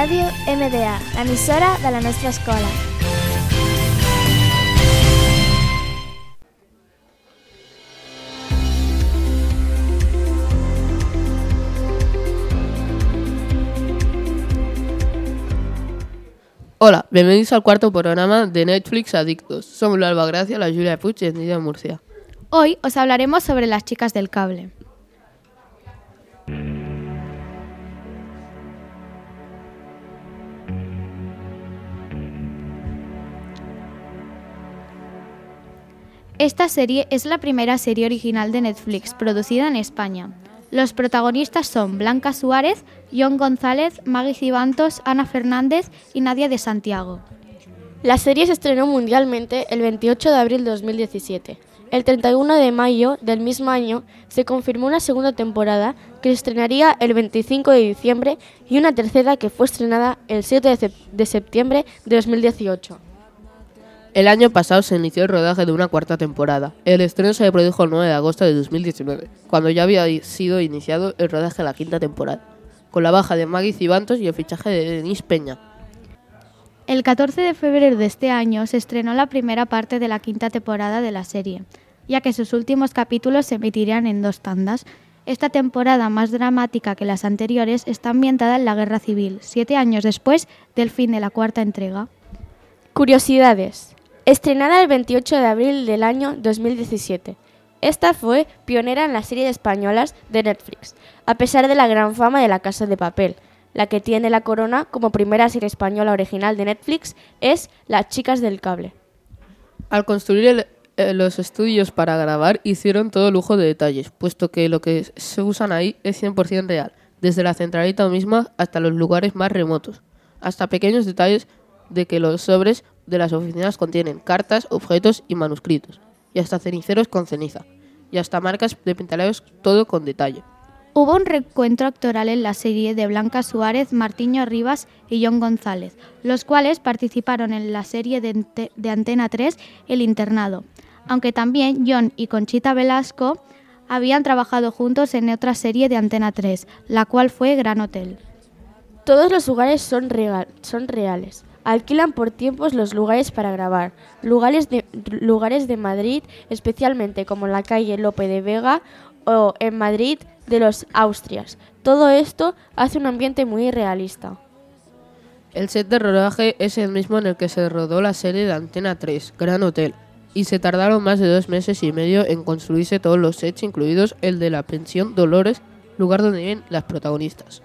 Ràdio MDA, l'emissora de la nostra escola. Hola, bienvenidos al cuarto programa de Netflix Adictos. Somos la Alba Gracia, la Julia Puig y el de Murcia. Hoy os hablaremos sobre las chicas del cable. Esta serie es la primera serie original de Netflix producida en España. Los protagonistas son Blanca Suárez, John González, Maggie Cibantos, Ana Fernández y Nadia de Santiago. La serie se estrenó mundialmente el 28 de abril de 2017. El 31 de mayo del mismo año se confirmó una segunda temporada que se estrenaría el 25 de diciembre y una tercera que fue estrenada el 7 de, sep- de septiembre de 2018. El año pasado se inició el rodaje de una cuarta temporada. El estreno se produjo el 9 de agosto de 2019, cuando ya había sido iniciado el rodaje de la quinta temporada, con la baja de Maggie Cibantos y el fichaje de Denise Peña. El 14 de febrero de este año se estrenó la primera parte de la quinta temporada de la serie, ya que sus últimos capítulos se emitirían en dos tandas. Esta temporada, más dramática que las anteriores, está ambientada en la Guerra Civil, siete años después del fin de la cuarta entrega. Curiosidades. Estrenada el 28 de abril del año 2017. Esta fue pionera en las series españolas de Netflix, a pesar de la gran fama de La Casa de Papel. La que tiene la corona como primera serie española original de Netflix es Las Chicas del Cable. Al construir eh, los estudios para grabar hicieron todo lujo de detalles, puesto que lo que se usan ahí es 100% real, desde la centralita misma hasta los lugares más remotos, hasta pequeños detalles de que los sobres de las oficinas contienen cartas, objetos y manuscritos, y hasta ceniceros con ceniza, y hasta marcas de pintalabios, todo con detalle. Hubo un recuento actoral en la serie de Blanca Suárez, Martiño Rivas y John González, los cuales participaron en la serie de, Ante- de Antena 3 El Internado, aunque también John y Conchita Velasco habían trabajado juntos en otra serie de Antena 3, la cual fue Gran Hotel. Todos los lugares son, real- son reales. Alquilan por tiempos los lugares para grabar. Lugares de, lugares de Madrid, especialmente como la calle Lope de Vega o en Madrid de los Austrias. Todo esto hace un ambiente muy realista. El set de rodaje es el mismo en el que se rodó la serie de Antena 3, Gran Hotel, y se tardaron más de dos meses y medio en construirse todos los sets, incluidos el de la pensión Dolores, lugar donde viven las protagonistas.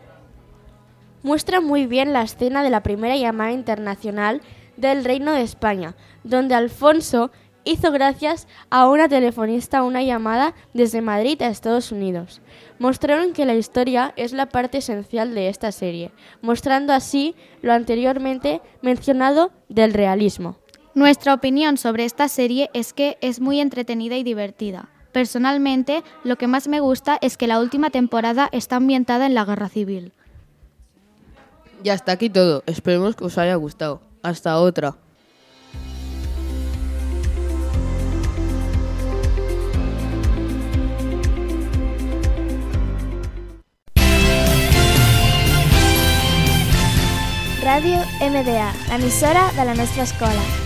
Muestra muy bien la escena de la primera llamada internacional del Reino de España, donde Alfonso hizo gracias a una telefonista una llamada desde Madrid a Estados Unidos. Mostraron que la historia es la parte esencial de esta serie, mostrando así lo anteriormente mencionado del realismo. Nuestra opinión sobre esta serie es que es muy entretenida y divertida. Personalmente, lo que más me gusta es que la última temporada está ambientada en la Guerra Civil. Y hasta aquí todo, esperemos que os haya gustado. Hasta otra. Ràdio MDA, l'emissora de la nostra escola.